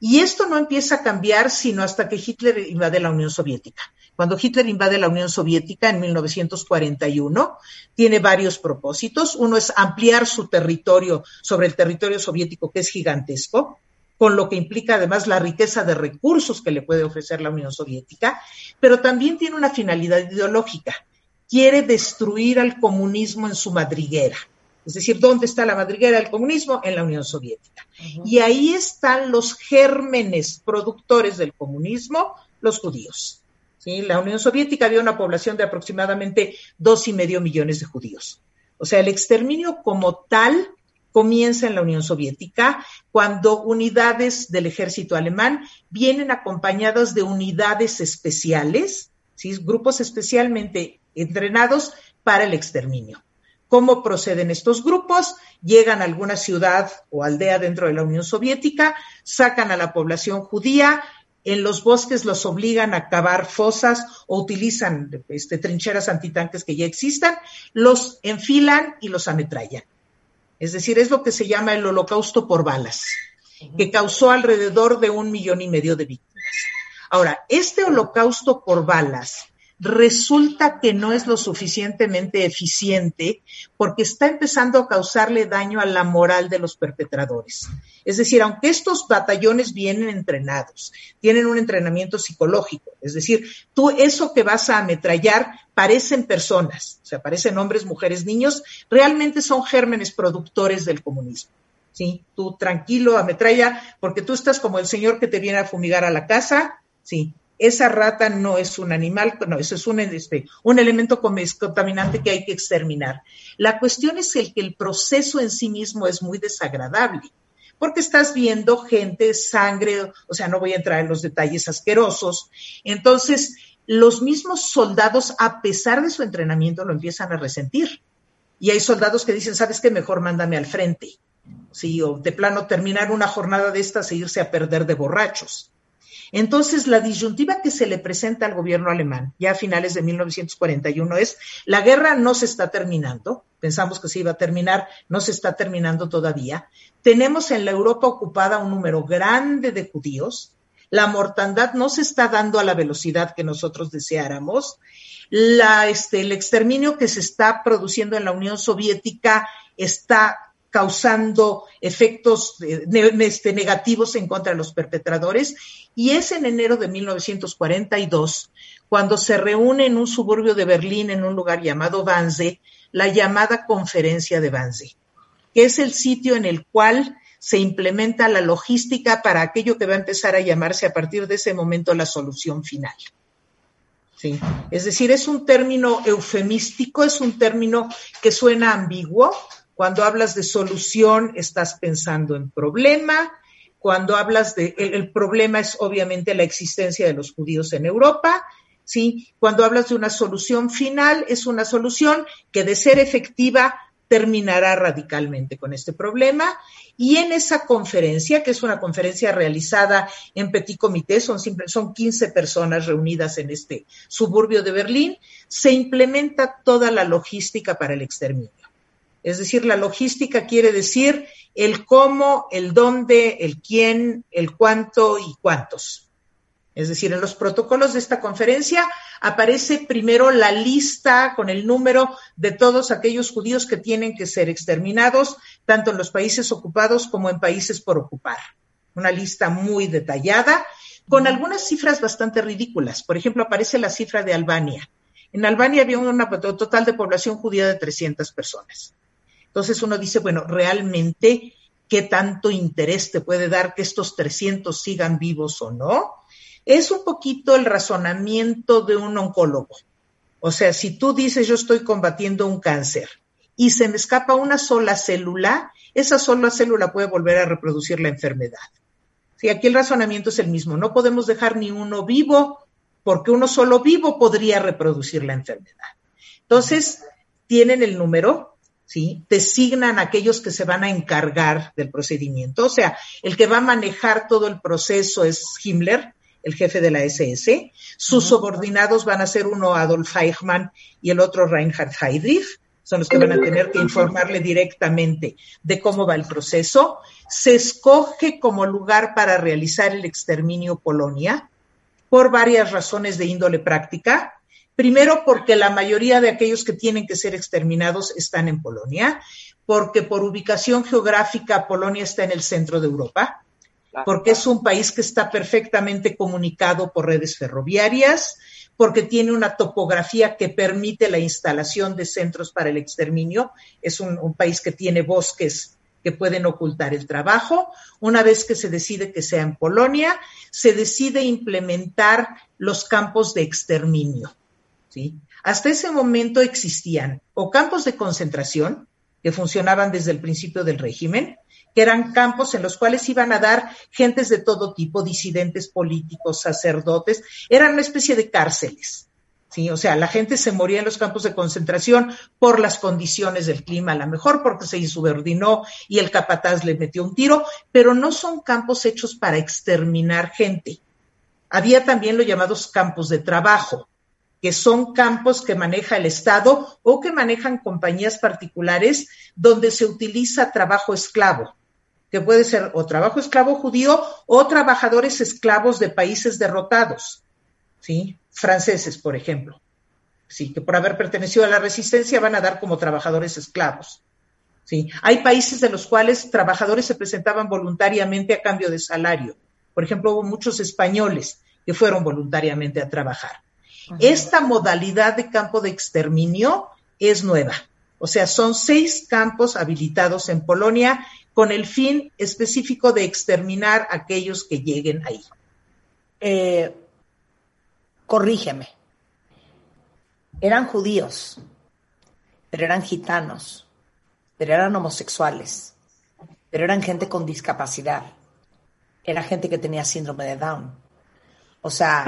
Y esto no empieza a cambiar sino hasta que Hitler invade la Unión Soviética. Cuando Hitler invade la Unión Soviética en 1941, tiene varios propósitos. Uno es ampliar su territorio sobre el territorio soviético, que es gigantesco, con lo que implica además la riqueza de recursos que le puede ofrecer la Unión Soviética, pero también tiene una finalidad ideológica. Quiere destruir al comunismo en su madriguera. Es decir, ¿dónde está la madriguera del comunismo? En la Unión Soviética. Y ahí están los gérmenes productores del comunismo, los judíos. ¿sí? La Unión Soviética había una población de aproximadamente dos y medio millones de judíos. O sea, el exterminio como tal comienza en la Unión Soviética cuando unidades del ejército alemán vienen acompañadas de unidades especiales, ¿sí? grupos especialmente entrenados para el exterminio. ¿Cómo proceden estos grupos? Llegan a alguna ciudad o aldea dentro de la Unión Soviética, sacan a la población judía, en los bosques los obligan a cavar fosas o utilizan este, trincheras antitanques que ya existan, los enfilan y los ametrallan. Es decir, es lo que se llama el holocausto por balas, que causó alrededor de un millón y medio de víctimas. Ahora, este holocausto por balas resulta que no es lo suficientemente eficiente porque está empezando a causarle daño a la moral de los perpetradores. Es decir, aunque estos batallones vienen entrenados, tienen un entrenamiento psicológico, es decir, tú eso que vas a ametrallar parecen personas, o sea, parecen hombres, mujeres, niños, realmente son gérmenes productores del comunismo. Sí, tú tranquilo, ametralla, porque tú estás como el señor que te viene a fumigar a la casa, sí, esa rata no es un animal, no, eso es un, este, un elemento contaminante que hay que exterminar. La cuestión es el que el proceso en sí mismo es muy desagradable, porque estás viendo gente, sangre, o sea, no voy a entrar en los detalles asquerosos. Entonces, los mismos soldados, a pesar de su entrenamiento, lo empiezan a resentir. Y hay soldados que dicen, ¿sabes qué? Mejor mándame al frente. Sí, o de plano terminar una jornada de estas e irse a perder de borrachos. Entonces, la disyuntiva que se le presenta al gobierno alemán ya a finales de 1941 es, la guerra no se está terminando, pensamos que se iba a terminar, no se está terminando todavía. Tenemos en la Europa ocupada un número grande de judíos, la mortandad no se está dando a la velocidad que nosotros deseáramos, la, este, el exterminio que se está produciendo en la Unión Soviética está causando efectos este, negativos en contra de los perpetradores. Y es en enero de 1942 cuando se reúne en un suburbio de Berlín, en un lugar llamado Wannsee, la llamada Conferencia de Wannsee, que es el sitio en el cual se implementa la logística para aquello que va a empezar a llamarse a partir de ese momento la solución final. Sí. Es decir, es un término eufemístico, es un término que suena ambiguo, cuando hablas de solución, estás pensando en problema. Cuando hablas de, el, problema es obviamente la existencia de los judíos en Europa. ¿sí? Cuando hablas de una solución final, es una solución que de ser efectiva terminará radicalmente con este problema. Y en esa conferencia, que es una conferencia realizada en Petit Comité, son, son 15 personas reunidas en este suburbio de Berlín, se implementa toda la logística para el exterminio. Es decir, la logística quiere decir el cómo, el dónde, el quién, el cuánto y cuántos. Es decir, en los protocolos de esta conferencia aparece primero la lista con el número de todos aquellos judíos que tienen que ser exterminados, tanto en los países ocupados como en países por ocupar. Una lista muy detallada, con algunas cifras bastante ridículas. Por ejemplo, aparece la cifra de Albania. En Albania había un total de población judía de 300 personas. Entonces uno dice, bueno, realmente, ¿qué tanto interés te puede dar que estos 300 sigan vivos o no? Es un poquito el razonamiento de un oncólogo. O sea, si tú dices yo estoy combatiendo un cáncer y se me escapa una sola célula, esa sola célula puede volver a reproducir la enfermedad. Sí, aquí el razonamiento es el mismo. No podemos dejar ni uno vivo porque uno solo vivo podría reproducir la enfermedad. Entonces, tienen el número, ¿sí? Designan aquellos que se van a encargar del procedimiento. O sea, el que va a manejar todo el proceso es Himmler, el jefe de la SS. Sus subordinados van a ser uno Adolf Eichmann y el otro Reinhard Heydrich. Son los que van a tener que informarle directamente de cómo va el proceso. Se escoge como lugar para realizar el exterminio Polonia por varias razones de índole práctica. Primero, porque la mayoría de aquellos que tienen que ser exterminados están en Polonia, porque por ubicación geográfica Polonia está en el centro de Europa, porque es un país que está perfectamente comunicado por redes ferroviarias, porque tiene una topografía que permite la instalación de centros para el exterminio. Es un, un, país que tiene bosques que pueden ocultar el trabajo. Una vez que se decide que sea en Polonia, se decide implementar los campos de exterminio. Hasta ese momento existían o campos de concentración que funcionaban desde el principio del régimen, que eran campos en los cuales iban a dar gentes de todo tipo, disidentes políticos, sacerdotes, eran una especie de cárceles. ¿sí? O sea, la gente se moría en los campos de concentración por las condiciones del clima, a lo mejor porque se insubordinó y el capataz le metió un tiro, pero no son campos hechos para exterminar gente. Había también los llamados campos de trabajo, que son campos que maneja el Estado o que manejan compañías particulares donde se utiliza trabajo esclavo, que puede ser o trabajo esclavo judío o trabajadores esclavos de países derrotados, ¿sí? Franceses, por ejemplo. ¿sí? que por haber pertenecido a la resistencia van a dar como trabajadores esclavos. ¿sí? Hay países de los cuales trabajadores se presentaban voluntariamente a cambio de salario. Por ejemplo, hubo muchos españoles que fueron voluntariamente a trabajar. Esta modalidad de campo de exterminio es nueva. O sea, son seis campos habilitados en Polonia con el fin específico de exterminar a aquellos que lleguen ahí. Eh, corrígeme. Eran judíos, pero eran gitanos, pero eran homosexuales, pero eran gente con discapacidad, era gente que tenía síndrome de Down. O sea,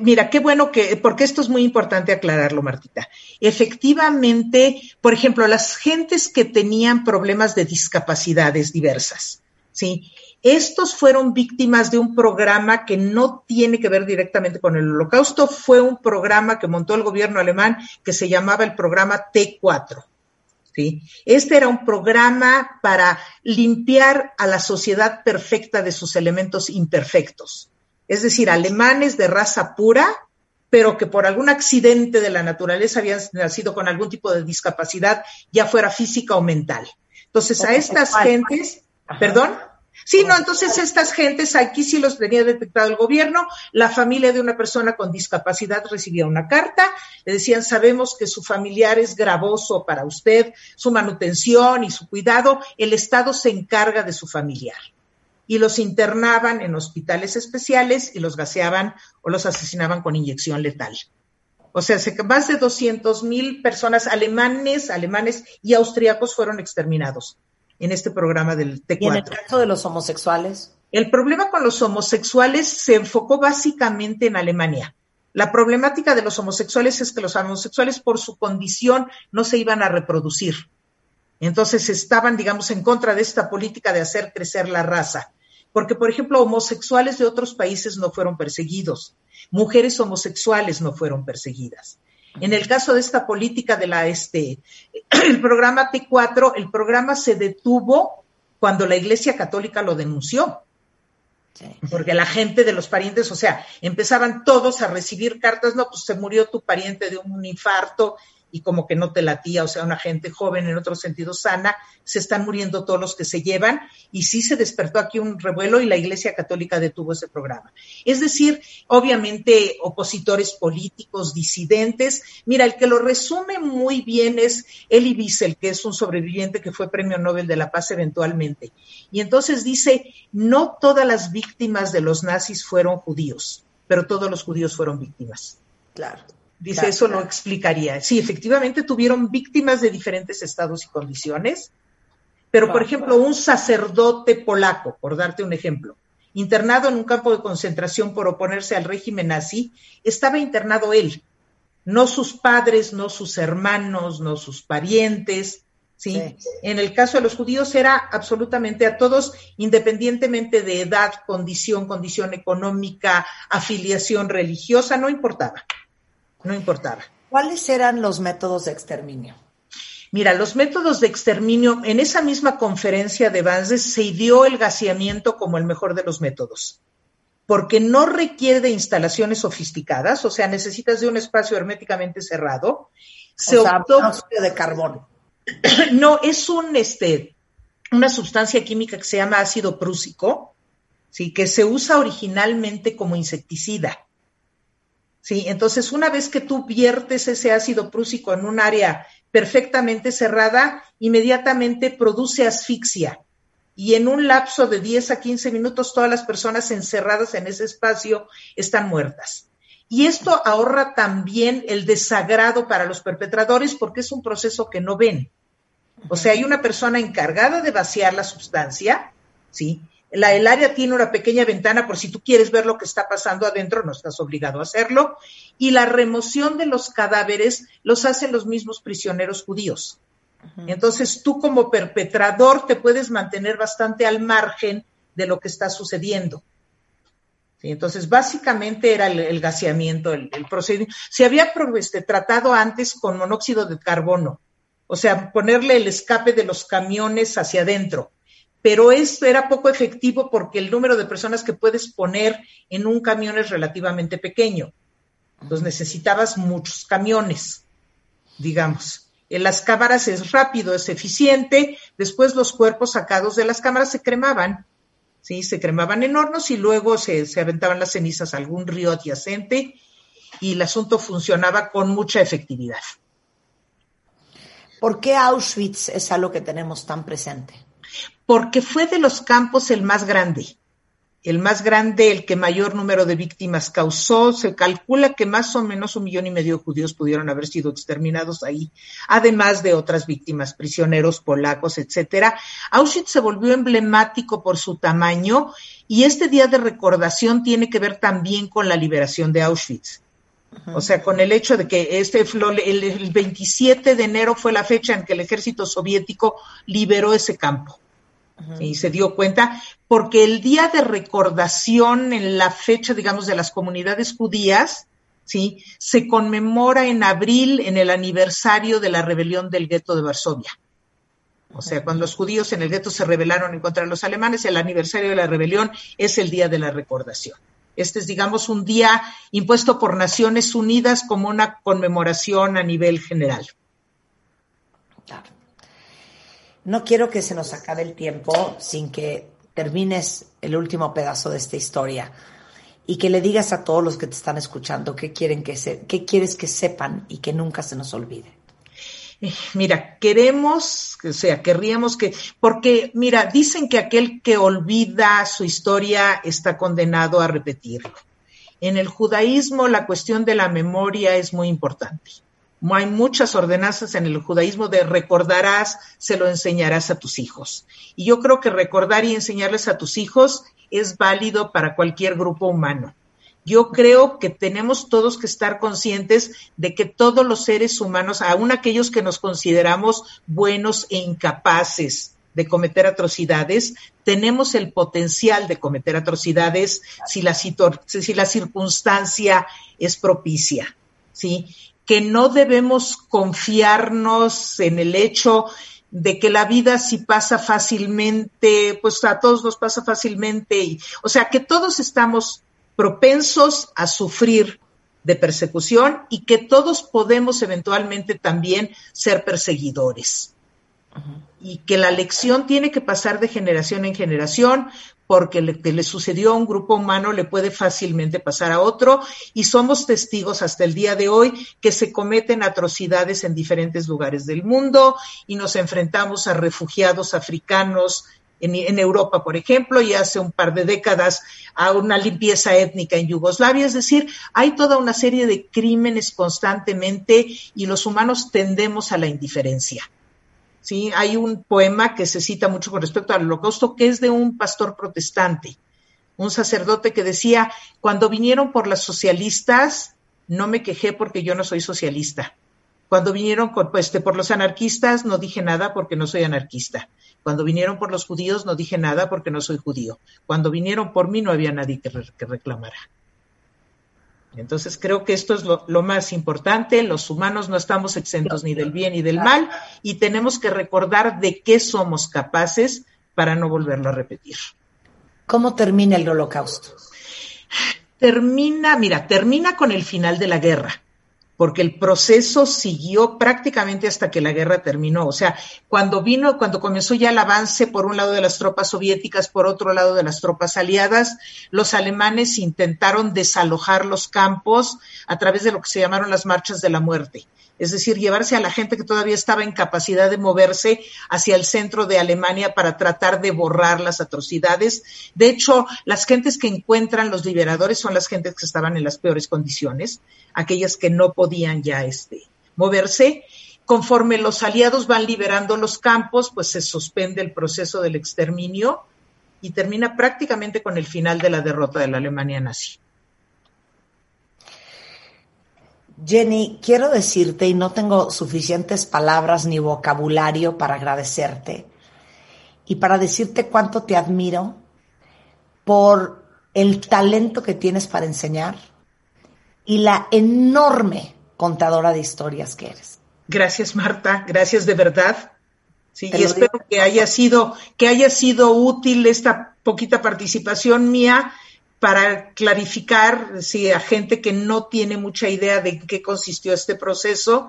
Mira, qué bueno que, porque esto es muy importante aclararlo, Martita. Efectivamente, por ejemplo, las gentes que tenían problemas de discapacidades diversas, ¿sí? Estos fueron víctimas de un programa que no tiene que ver directamente con el holocausto, fue un programa que montó el gobierno alemán que se llamaba el programa T4. ¿sí? Este era un programa para limpiar a la sociedad perfecta de sus elementos imperfectos es decir, alemanes de raza pura, pero que por algún accidente de la naturaleza habían nacido con algún tipo de discapacidad, ya fuera física o mental. Entonces, a estas gentes, perdón, Sí, no, entonces estas gentes aquí sí los tenía detectado el gobierno, la familia de una persona con discapacidad recibía una carta, le decían, sabemos que su familiar es gravoso para usted, su manutención y su cuidado, el Estado se encarga de su familiar y los internaban en hospitales especiales y los gaseaban o los asesinaban con inyección letal. O sea, más de 200 mil personas alemanes, alemanes y austriacos fueron exterminados en este programa del T4. ¿Y en el caso de los homosexuales? El problema con los homosexuales se enfocó básicamente en Alemania. La problemática de los homosexuales es que los homosexuales por su condición no se iban a reproducir. Entonces estaban, digamos, en contra de esta política de hacer crecer la raza porque, por ejemplo, homosexuales de otros países no fueron perseguidos, mujeres homosexuales no fueron perseguidas. En el caso de esta política de la este, el programa T4, el programa se detuvo cuando la Iglesia Católica lo denunció. Porque la gente de los parientes, o sea, empezaban todos a recibir cartas, no, pues se murió tu pariente de un infarto y como que no te latía, o sea, una gente joven, en otro sentido sana, se están muriendo todos los que se llevan y sí se despertó aquí un revuelo y la Iglesia Católica detuvo ese programa. Es decir, obviamente opositores políticos, disidentes. Mira, el que lo resume muy bien es Elie Wiesel, que es un sobreviviente que fue Premio Nobel de la Paz eventualmente. Y entonces dice, no todas las víctimas de los nazis fueron judíos, pero todos los judíos fueron víctimas. Claro. Dice, eso lo explicaría. Sí, efectivamente tuvieron víctimas de diferentes estados y condiciones, pero por ejemplo, un sacerdote polaco, por darte un ejemplo, internado en un campo de concentración por oponerse al régimen nazi, estaba internado él, no sus padres, no sus hermanos, no sus parientes, ¿sí? En el caso de los judíos era absolutamente a todos, independientemente de edad, condición, condición económica, afiliación religiosa, no importaba no importaba. ¿Cuáles eran los métodos de exterminio? Mira, los métodos de exterminio, en esa misma conferencia de Banses se dio el gaseamiento como el mejor de los métodos, porque no requiere de instalaciones sofisticadas, o sea, necesitas de un espacio herméticamente cerrado. Se o optó de carbón. No, es un este una sustancia química que se llama ácido prúsico, sí, que se usa originalmente como insecticida. ¿Sí? Entonces, una vez que tú viertes ese ácido prúsico en un área perfectamente cerrada, inmediatamente produce asfixia. Y en un lapso de 10 a 15 minutos, todas las personas encerradas en ese espacio están muertas. Y esto ahorra también el desagrado para los perpetradores porque es un proceso que no ven. O sea, hay una persona encargada de vaciar la sustancia, ¿sí? La, el área tiene una pequeña ventana por si tú quieres ver lo que está pasando adentro, no estás obligado a hacerlo. Y la remoción de los cadáveres los hacen los mismos prisioneros judíos. Entonces tú como perpetrador te puedes mantener bastante al margen de lo que está sucediendo. entonces, básicamente era el, gaseamiento, el, procedimiento. Se había este, tratado antes con monóxido de carbono, o sea, ponerle el escape de los camiones hacia adentro pero esto era poco efectivo porque el número de personas que puedes poner en un camión es relativamente pequeño. Entonces necesitabas muchos camiones, digamos. En las cámaras es rápido, es eficiente. Después los cuerpos sacados de las cámaras se cremaban, ¿sí? Se cremaban en hornos y luego se, se aventaban las cenizas a algún río adyacente y el asunto funcionaba con mucha efectividad. ¿Por qué Auschwitz es algo que tenemos tan presente? Porque fue de los campos el más grande. El más grande, el que mayor número de víctimas causó. Se calcula que más o menos un millón y medio de judíos pudieron haber sido exterminados ahí, además de otras víctimas, prisioneros polacos, etcétera. Auschwitz se volvió emblemático por su tamaño y este día de recordación tiene que ver también con la liberación de Auschwitz. O sea, con el hecho de que este el, el 27 de enero fue la fecha en que el ejército soviético liberó ese campo. Y se dio cuenta, porque el día de recordación en la fecha, digamos, de las comunidades judías, ¿sí? Se conmemora en abril, en el aniversario de la rebelión del gueto de Varsovia. O sea, cuando los judíos en el gueto se rebelaron en contra de los alemanes, el aniversario de la rebelión es el día de la recordación. Este es, digamos, un día impuesto por Naciones Unidas como una conmemoración a nivel general. No quiero que se nos acabe el tiempo sin que termines el último pedazo de esta historia y que le digas a todos los que te están escuchando qué quieren que se, qué quieres que sepan y que nunca se nos olvide. Mira, queremos, o sea, querríamos que, porque, mira, dicen que aquel que olvida su historia está condenado a repetirlo. En el judaísmo la cuestión de la memoria es muy importante. Hay muchas ordenanzas en el judaísmo de recordarás, se lo enseñarás a tus hijos. Y yo creo que recordar y enseñarles a tus hijos es válido para cualquier grupo humano. Yo creo que tenemos todos que estar conscientes de que todos los seres humanos, aun aquellos que nos consideramos buenos e incapaces de cometer atrocidades, tenemos el potencial de cometer atrocidades si la, si la circunstancia es propicia, ¿sí? Que no debemos confiarnos en el hecho de que la vida si pasa fácilmente, pues a todos nos pasa fácilmente, y, o sea, que todos estamos propensos a sufrir de persecución y que todos podemos eventualmente también ser perseguidores. Y que la lección tiene que pasar de generación en generación porque lo que le sucedió a un grupo humano le puede fácilmente pasar a otro y somos testigos hasta el día de hoy que se cometen atrocidades en diferentes lugares del mundo y nos enfrentamos a refugiados africanos en, Europa, por ejemplo, y hace un par de décadas a una limpieza étnica en Yugoslavia. Es decir, hay toda una serie de crímenes constantemente y los humanos tendemos a la indiferencia. ¿Sí? Hay un poema que se cita mucho con respecto al holocausto que es de un pastor protestante, un sacerdote que decía, cuando vinieron por las socialistas, no me quejé porque yo no soy socialista. Cuando vinieron pues, por los anarquistas, no dije nada porque no soy anarquista. Cuando vinieron por los judíos no dije nada porque no soy judío. Cuando vinieron por mí no había nadie que, reclamara. Entonces creo que esto es lo, lo, más importante. Los humanos no estamos exentos ni del bien ni del mal y tenemos que recordar de qué somos capaces para no volverlo a repetir. ¿Cómo termina el holocausto? Termina, mira, termina con el final de la guerra porque el proceso siguió prácticamente hasta que la guerra terminó. O sea, cuando vino, cuando comenzó ya el avance por un lado de las tropas soviéticas, por otro lado de las tropas aliadas, los alemanes intentaron desalojar los campos a través de lo que se llamaron las marchas de la muerte es decir, llevarse a la gente que todavía estaba en capacidad de moverse hacia el centro de Alemania para tratar de borrar las atrocidades. De hecho, las gentes que encuentran los liberadores son las gentes que estaban en las peores condiciones, aquellas que no podían ya este, moverse. Conforme los aliados van liberando los campos, pues se suspende el proceso del exterminio y termina prácticamente con el final de la derrota de la Alemania nazi. Jenny, quiero decirte, y no tengo suficientes palabras ni vocabulario para agradecerte, y para decirte cuánto te admiro por el talento que tienes para enseñar y la enorme contadora de historias que eres. Gracias, Marta, gracias de verdad. Sí, y espero que haya sido, que haya sido útil esta poquita participación mía para clarificar si a gente que no tiene mucha idea de qué consistió este proceso,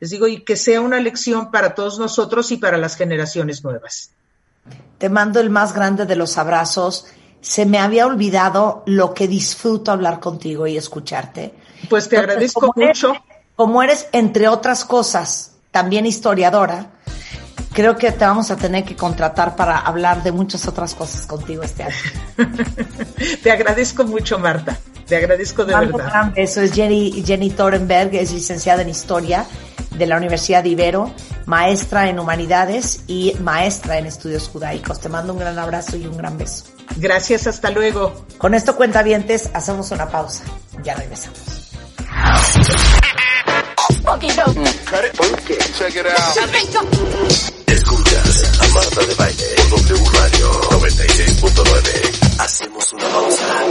les digo, y que sea una lección para todos nosotros y para las generaciones nuevas. Te mando el más grande de los abrazos. Se me había olvidado lo que disfruto hablar contigo y escucharte. Pues te agradezco mucho. como eres, entre otras cosas, también historiadora, creo que te vamos a tener que contratar para hablar de muchas otras cosas contigo este año. te agradezco mucho, Marta. Te agradezco de verdad. Eso es Jenny, Jenny Thorenberg, es licenciada en Historia de la Universidad de Ibero, maestra en Humanidades y maestra en Estudios Judaicos. Te mando un gran abrazo y un gran beso. Gracias, hasta luego. Con esto, cuentavientes, hacemos una pausa. Ya regresamos. Escuchas a Marta de Baile W Radio 96.9. Hacemos una pausa.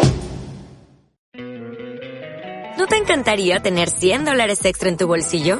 ¿No te encantaría tener 100 dólares extra en tu bolsillo?